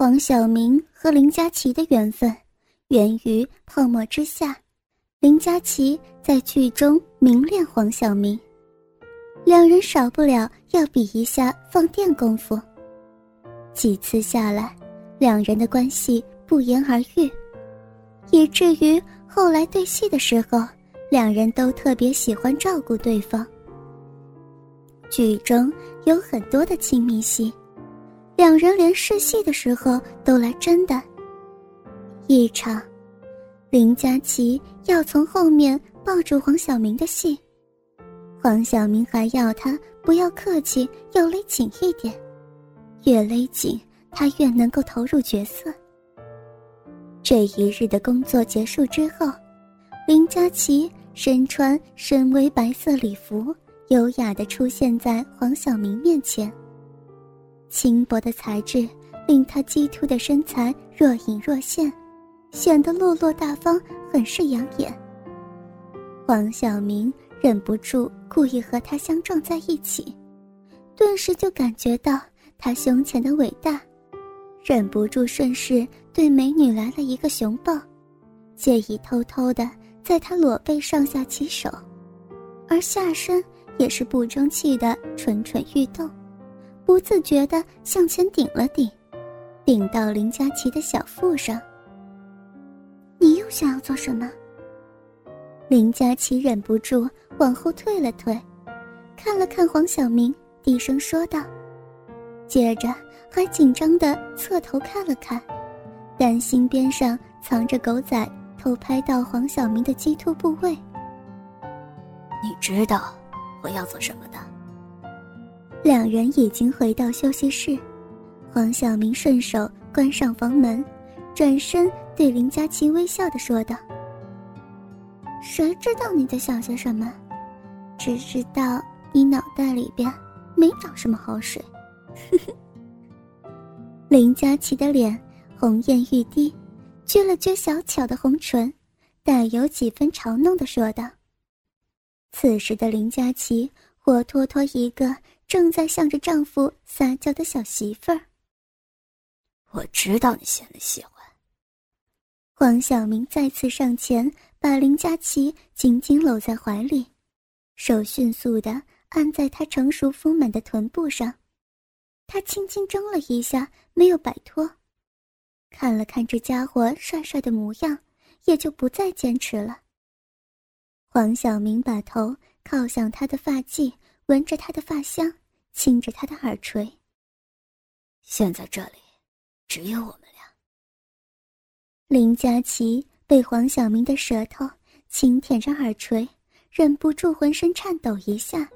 黄晓明和林佳琪的缘分源于泡沫之夏，林佳琪在剧中明恋黄晓明，两人少不了要比一下放电功夫。几次下来，两人的关系不言而喻，以至于后来对戏的时候，两人都特别喜欢照顾对方。剧中有很多的亲密戏。两人连试戏的时候都来真的。一场，林佳琪要从后面抱住黄晓明的戏，黄晓明还要他不要客气，要勒紧一点，越勒紧他越能够投入角色。这一日的工作结束之后，林佳琪身穿深 V 白色礼服，优雅的出现在黄晓明面前。轻薄的材质令她肌凸的身材若隐若现，显得落落大方，很是养眼。黄晓明忍不住故意和她相撞在一起，顿时就感觉到她胸前的伟大，忍不住顺势对美女来了一个熊抱，借以偷偷的在她裸背上下其手，而下身也是不争气的蠢蠢欲动。不自觉地向前顶了顶，顶到林佳琪的小腹上。你又想要做什么？林佳琪忍不住往后退了退，看了看黄晓明，低声说道，接着还紧张地侧头看了看，担心边上藏着狗仔偷拍到黄晓明的鸡突部位。你知道我要做什么的？两人已经回到休息室，黄晓明顺手关上房门，转身对林佳琪微笑的说道：“谁知道你在想些什么？只知道你脑袋里边没长什么好水。”林佳琪的脸红艳欲滴，撅了撅小巧的红唇，带有几分嘲弄的说道：“此时的林佳琪活脱脱一个……”正在向着丈夫撒娇的小媳妇儿。我知道你现在喜欢。黄晓明再次上前，把林佳琪紧紧搂在怀里，手迅速的按在她成熟丰满的臀部上，他轻轻挣了一下，没有摆脱，看了看这家伙帅帅的模样，也就不再坚持了。黄晓明把头靠向他的发髻，闻着他的发香。亲着他的耳垂。现在这里只有我们俩。林佳琪被黄晓明的舌头轻舔着耳垂，忍不住浑身颤抖一下，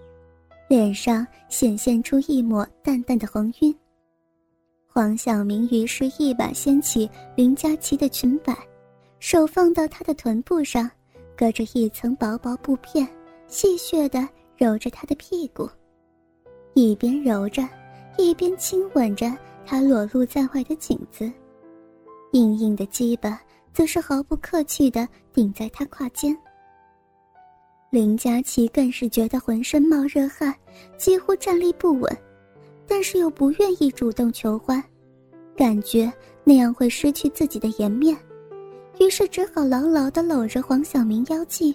脸上显现出一抹淡淡的红晕。黄晓明于是一把掀起林佳琪的裙摆，手放到她的臀部上，隔着一层薄薄布片，戏谑地揉着她的屁股。一边揉着，一边亲吻着她裸露在外的颈子，硬硬的鸡巴则是毫不客气地顶在她胯间。林佳琪更是觉得浑身冒热汗，几乎站立不稳，但是又不愿意主动求欢，感觉那样会失去自己的颜面，于是只好牢牢地搂着黄晓明腰际。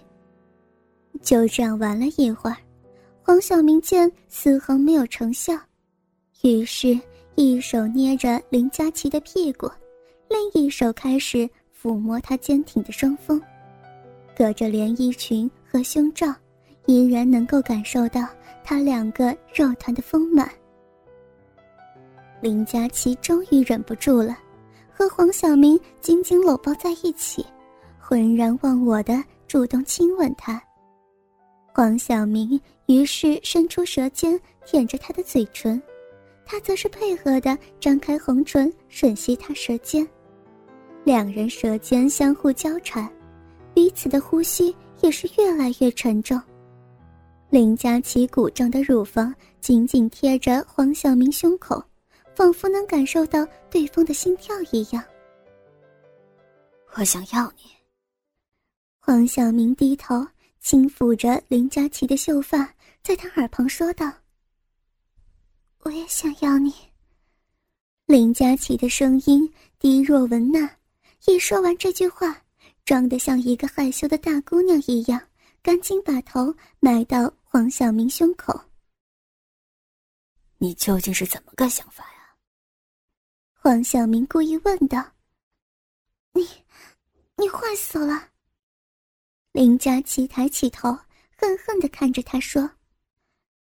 就这样玩了一会儿。黄晓明见丝毫没有成效，于是，一手捏着林佳琪的屁股，另一手开始抚摸她坚挺的双峰，隔着连衣裙和胸罩，依然能够感受到他两个肉团的丰满。林佳琪终于忍不住了，和黄晓明紧紧搂抱在一起，浑然忘我的主动亲吻他。黄晓明于是伸出舌尖舔着她的嘴唇，她则是配合的张开红唇吮吸他舌尖，两人舌尖相互交缠，彼此的呼吸也是越来越沉重。林佳琪鼓胀的乳房紧紧贴着黄晓明胸口，仿佛能感受到对方的心跳一样。我想要你。黄晓明低头。轻抚着林佳琪的秀发，在她耳旁说道：“我也想要你。”林佳琪的声音低若蚊呐，一说完这句话，装得像一个害羞的大姑娘一样，赶紧把头埋到黄晓明胸口。你究竟是怎么个想法呀？黄晓明故意问道。你，你坏死了！林佳琪抬起头，恨恨的看着他说：“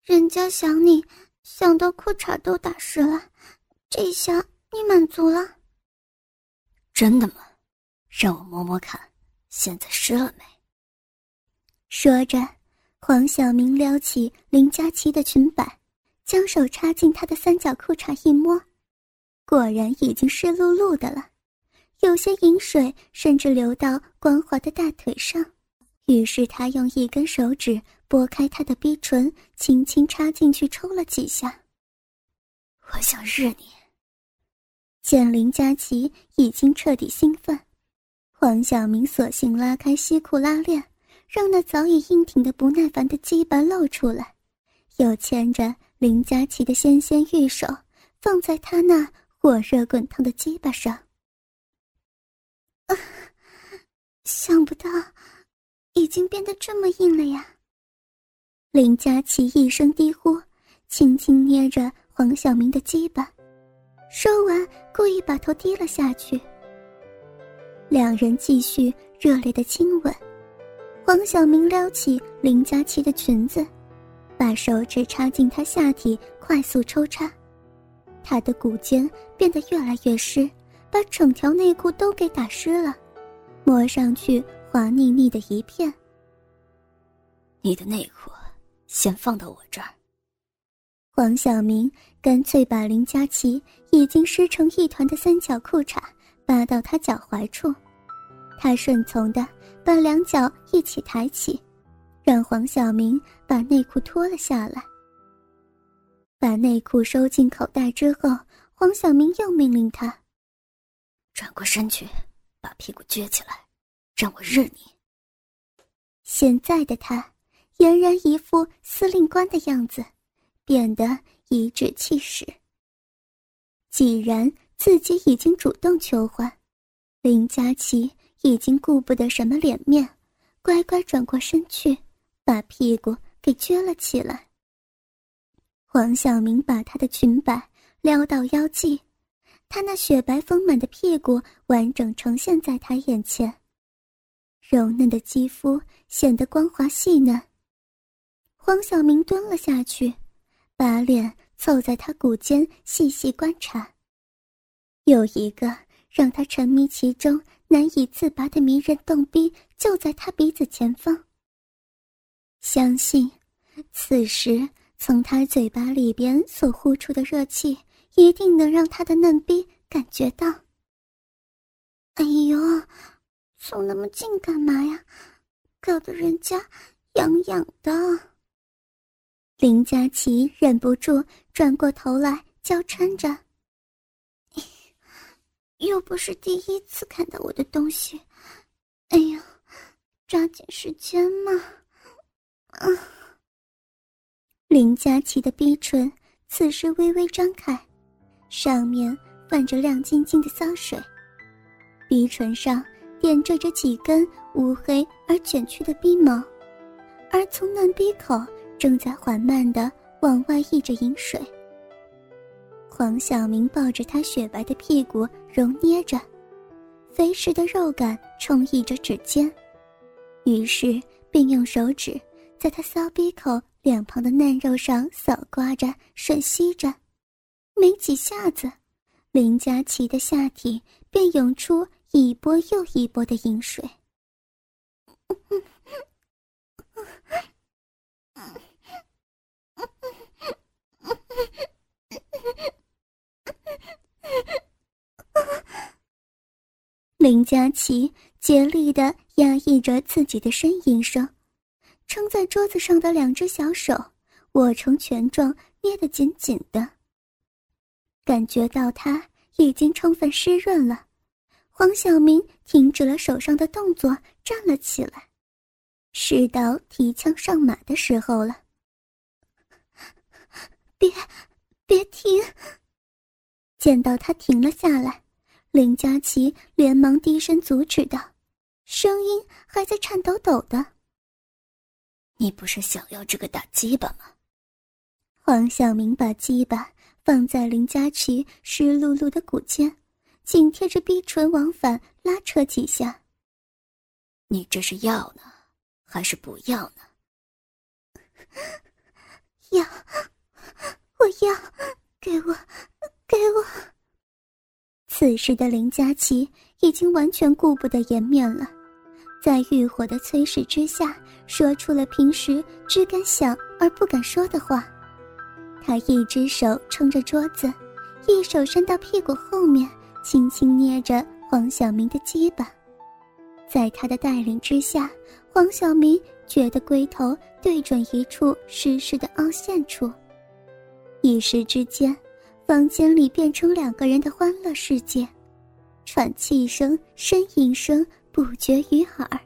人家想你，想到裤衩都打湿了。”这下你满足了？真的吗？让我摸摸看，现在湿了没？说着，黄晓明撩起林佳琪的裙摆，将手插进她的三角裤衩一摸，果然已经湿漉漉的了，有些饮水甚至流到光滑的大腿上。于是他用一根手指拨开她的逼唇，轻轻插进去抽了几下。我想日你。见林佳琪已经彻底兴奋，黄晓明索性拉开西裤拉链，让那早已硬挺的不耐烦的鸡巴露出来，又牵着林佳琪的纤纤玉手放在他那火热滚烫的鸡巴上。啊，想不到，已经变得这么硬了呀！林佳琪一声低呼，轻轻捏着黄晓明的鸡巴。说完，故意把头低了下去。两人继续热烈的亲吻。黄晓明撩起林佳琪的裙子，把手指插进她下体，快速抽插。她的骨尖变得越来越湿，把整条内裤都给打湿了，摸上去滑腻腻的一片。你的内裤先放到我这儿。黄晓明干脆把林佳琪已经湿成一团的三角裤衩扒到他脚踝处，他顺从的把两脚一起抬起，让黄晓明把内裤脱了下来。把内裤收进口袋之后，黄晓明又命令他转过身去，把屁股撅起来，让我日你。现在的他俨然一副司令官的样子。变得颐指气使。既然自己已经主动求欢，林佳琪已经顾不得什么脸面，乖乖转过身去，把屁股给撅了起来。黄晓明把她的裙摆撩到腰际，她那雪白丰满的屁股完整呈现在他眼前，柔嫩的肌肤显得光滑细嫩。黄晓明蹲了下去。把脸凑在他骨间，细细观察。有一个让他沉迷其中、难以自拔的迷人动逼，就在他鼻子前方。相信，此时从他嘴巴里边所呼出的热气，一定能让他的嫩逼感觉到。哎呦，凑那么近干嘛呀？搞得人家痒痒的。林佳琪忍不住转过头来，娇嗔着：“ 又不是第一次看到我的东西，哎呀，抓紧时间嘛！”啊！林佳琪的逼唇此时微微张开，上面泛着亮晶晶的骚水，逼唇上点缀着几根乌黑而卷曲的鼻毛，而从嫩逼口。正在缓慢的往外溢着饮水。黄晓明抱着他雪白的屁股揉捏着，肥实的肉感充溢着指尖，于是便用手指在他骚逼口两旁的嫩肉上扫刮着、吮吸着，没几下子，林佳琪的下体便涌出一波又一波的饮水。林佳琪竭力的压抑着自己的呻吟声，撑在桌子上的两只小手握成拳状，捏得紧紧的。感觉到他已经充分湿润了，黄晓明停止了手上的动作，站了起来，是到提枪上马的时候了。别，别停！见到他停了下来，林佳琪连忙低声阻止道，声音还在颤抖抖的：“你不是想要这个大鸡巴吗？”黄晓明把鸡巴放在林佳琪湿漉漉的骨间，紧贴着逼唇往返拉扯几下。你这是要呢，还是不要呢？要，我要，给我，给我。此时的林佳琪已经完全顾不得颜面了，在欲火的催使之下，说出了平时只敢想而不敢说的话。他一只手撑着桌子，一手伸到屁股后面，轻轻捏着黄晓明的肩膀。在他的带领之下，黄晓明觉得龟头对准一处湿湿的凹陷处，一时之间，房间里变成两个人的欢乐世界，喘气声、呻吟声不绝于耳。